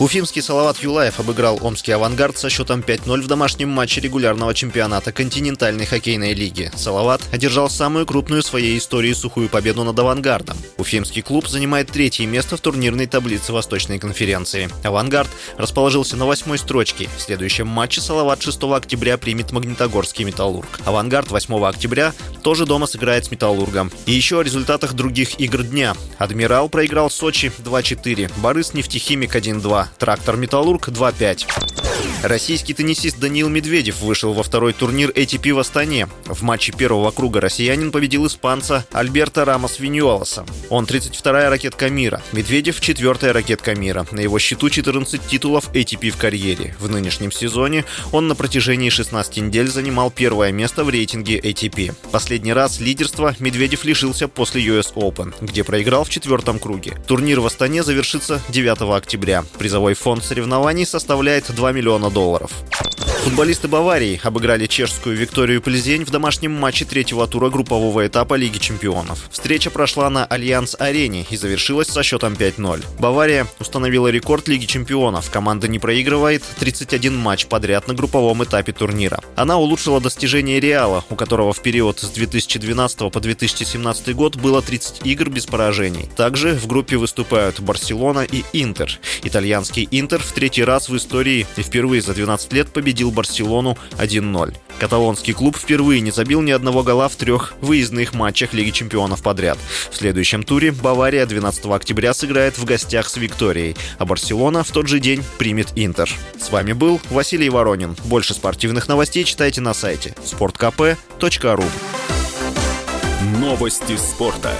Уфимский Салават Юлаев обыграл Омский «Авангард» со счетом 5-0 в домашнем матче регулярного чемпионата континентальной хоккейной лиги. Салават одержал самую крупную в своей истории сухую победу над «Авангардом». Уфимский клуб занимает третье место в турнирной таблице Восточной конференции. «Авангард» расположился на восьмой строчке. В следующем матче Салават 6 октября примет Магнитогорский «Металлург». «Авангард» 8 октября тоже дома сыграет с «Металлургом». И еще о результатах других игр дня. «Адмирал» проиграл Сочи 2-4, «Борис» нефтехимик 1-2, Трактор «Металлург» 2-5. Российский теннисист Даниил Медведев вышел во второй турнир ATP в Астане. В матче первого круга россиянин победил испанца Альберта Рамос Виньюалоса. Он 32-я ракетка мира. Медведев – четвертая ракетка мира. На его счету 14 титулов ATP в карьере. В нынешнем сезоне он на протяжении 16 недель занимал первое место в рейтинге ATP. Последний раз лидерства Медведев лишился после US Open, где проиграл в четвертом круге. Турнир в Астане завершится 9 октября. Призовой фонд соревнований составляет 2 миллиона долларов. Футболисты Баварии обыграли чешскую Викторию Плезень в домашнем матче третьего тура группового этапа Лиги чемпионов. Встреча прошла на Альянс-арене и завершилась со счетом 5-0. Бавария установила рекорд Лиги чемпионов. Команда не проигрывает 31 матч подряд на групповом этапе турнира. Она улучшила достижение Реала, у которого в период с 2012 по 2017 год было 30 игр без поражений. Также в группе выступают Барселона и Интер. Итальянский Интер в третий раз в истории и впервые за 12 лет победил Барселону 1-0. Каталонский клуб впервые не забил ни одного гола в трех выездных матчах Лиги чемпионов подряд. В следующем туре Бавария 12 октября сыграет в гостях с Викторией, а Барселона в тот же день примет Интер. С вами был Василий Воронин. Больше спортивных новостей читайте на сайте sportkp.ru Новости спорта.